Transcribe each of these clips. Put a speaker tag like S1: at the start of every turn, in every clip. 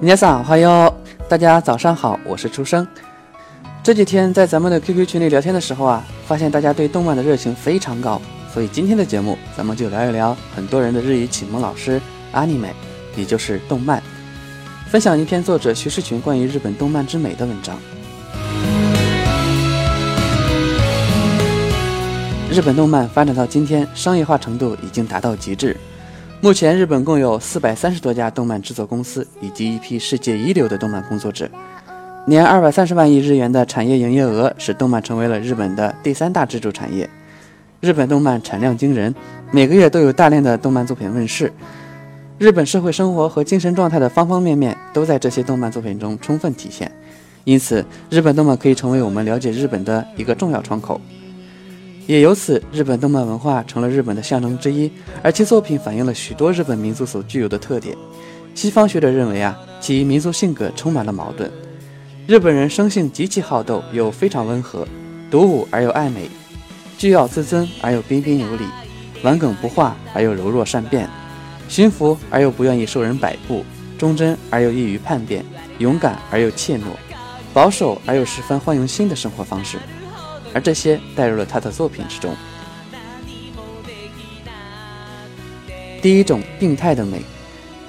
S1: 皆さん好哟，大家早上好，我是初生。这几天在咱们的 QQ 群里聊天的时候啊，发现大家对动漫的热情非常高，所以今天的节目咱们就聊一聊很多人的日语启蒙老师阿尼美，也就是动漫，分享一篇作者徐世群关于日本动漫之美的文章。日本动漫发展到今天，商业化程度已经达到极致。目前，日本共有四百三十多家动漫制作公司，以及一批世界一流的动漫工作者。年二百三十万亿日元的产业营业额，使动漫成为了日本的第三大支柱产业。日本动漫产量惊人，每个月都有大量的动漫作品问世。日本社会生活和精神状态的方方面面，都在这些动漫作品中充分体现。因此，日本动漫可以成为我们了解日本的一个重要窗口。也由此，日本动漫文化成了日本的象征之一，而其作品反映了许多日本民族所具有的特点。西方学者认为啊，其民族性格充满了矛盾。日本人生性极其好斗，又非常温和，独舞而又爱美，倨傲自尊而又彬彬有礼，顽梗不化而又柔弱善变，驯服而又不愿意受人摆布，忠贞而又易于叛变，勇敢而又怯懦，保守而又十分欢迎新的生活方式。而这些带入了他的作品之中。第一种病态的美，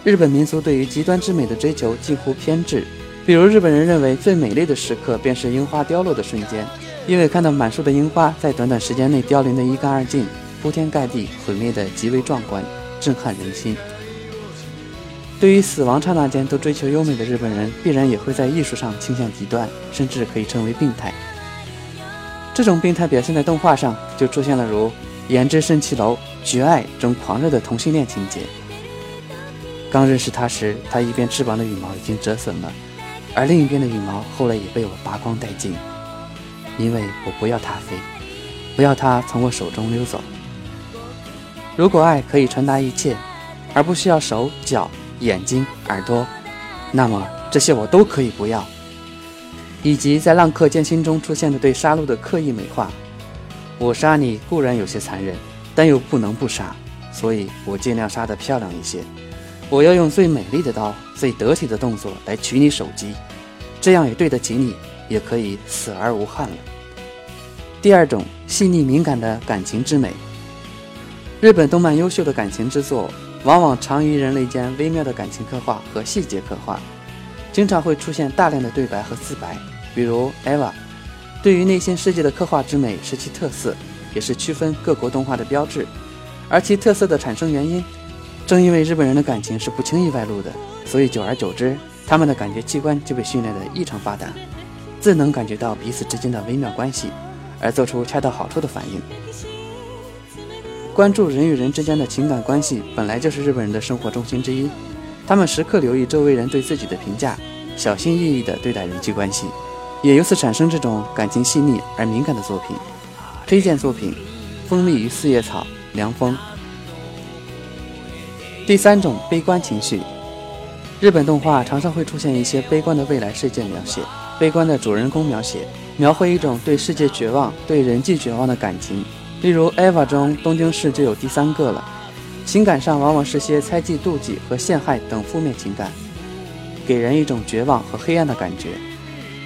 S1: 日本民族对于极端之美的追求近乎偏执。比如，日本人认为最美丽的时刻便是樱花凋落的瞬间，因为看到满树的樱花在短短时间内凋零的一干二净，铺天盖地毁灭的极为壮观，震撼人心。对于死亡刹那间都追求优美的日本人，必然也会在艺术上倾向极端，甚至可以称为病态。这种病态表现在动画上，就出现了如《胭脂蜃气楼》《绝爱》中狂热的同性恋情节。刚认识他时，他一边翅膀的羽毛已经折损了，而另一边的羽毛后来也被我拔光殆尽，因为我不要它飞，不要它从我手中溜走。如果爱可以传达一切，而不需要手脚、眼睛、耳朵，那么这些我都可以不要。以及在《浪客剑心》中出现的对杀戮的刻意美化，我杀你固然有些残忍，但又不能不杀，所以我尽量杀得漂亮一些。我要用最美丽的刀、最得体的动作来取你首级，这样也对得起你，也可以死而无憾了。第二种细腻敏感的感情之美，日本动漫优秀的感情之作，往往长于人类间微妙的感情刻画和细节刻画。经常会出现大量的对白和自白，比如 Eva，对于内心世界的刻画之美是其特色，也是区分各国动画的标志。而其特色的产生原因，正因为日本人的感情是不轻易外露的，所以久而久之，他们的感觉器官就被训练得异常发达，自能感觉到彼此之间的微妙关系，而做出恰到好处的反应。关注人与人之间的情感关系，本来就是日本人的生活重心之一。他们时刻留意周围人对自己的评价，小心翼翼地对待人际关系，也由此产生这种感情细腻而敏感的作品。推荐作品：《蜂蜜与四叶草》凉风。第三种悲观情绪，日本动画常常会出现一些悲观的未来世界描写，悲观的主人公描写，描绘一种对世界绝望、对人际绝望的感情。例如《EVA》中，东京市就有第三个了。情感上往往是些猜忌、妒忌和陷害等负面情感，给人一种绝望和黑暗的感觉。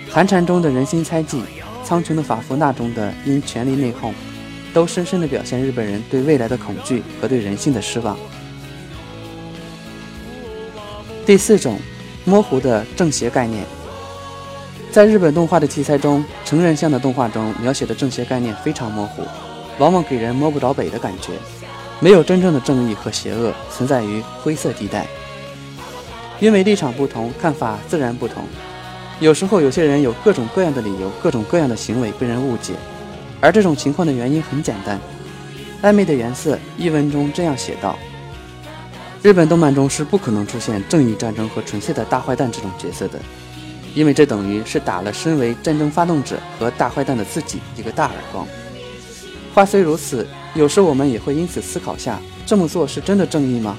S1: 寒蝉中的人心猜忌，苍穹的法夫纳中的因权力内讧，都深深地表现日本人对未来的恐惧和对人性的失望。第四种，模糊的正邪概念，在日本动画的题材中，成人向的动画中描写的正邪概念非常模糊，往往给人摸不着北的感觉。没有真正的正义和邪恶，存在于灰色地带。因为立场不同，看法自然不同。有时候，有些人有各种各样的理由，各种各样的行为被人误解，而这种情况的原因很简单。暧昧的颜色一文中这样写道：日本动漫中是不可能出现正义战争和纯粹的大坏蛋这种角色的，因为这等于是打了身为战争发动者和大坏蛋的自己一个大耳光。话虽如此。有时我们也会因此思考下，这么做是真的正义吗？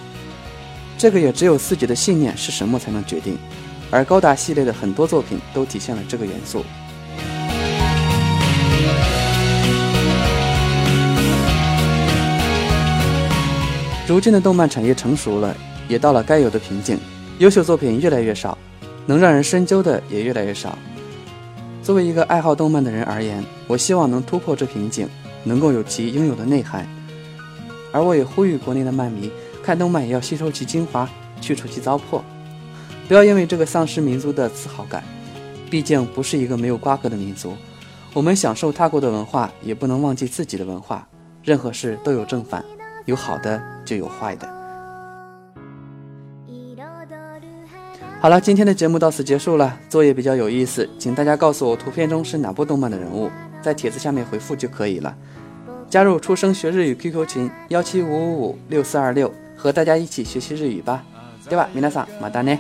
S1: 这个也只有自己的信念是什么才能决定。而高达系列的很多作品都体现了这个元素。如今的动漫产业成熟了，也到了该有的瓶颈，优秀作品越来越少，能让人深究的也越来越少。作为一个爱好动漫的人而言，我希望能突破这瓶颈，能够有其应有的内涵。而我也呼吁国内的漫迷，看动漫也要吸收其精华，去除其糟粕，不要因为这个丧失民族的自豪感。毕竟不是一个没有瓜葛的民族，我们享受他国的文化，也不能忘记自己的文化。任何事都有正反，有好的就有坏的。好了，今天的节目到此结束了。作业比较有意思，请大家告诉我图片中是哪部动漫的人物，在帖子下面回复就可以了。加入初生学日语 QQ 群幺七五五五六四二六，和大家一起学习日语吧。对吧，皆さんまたね。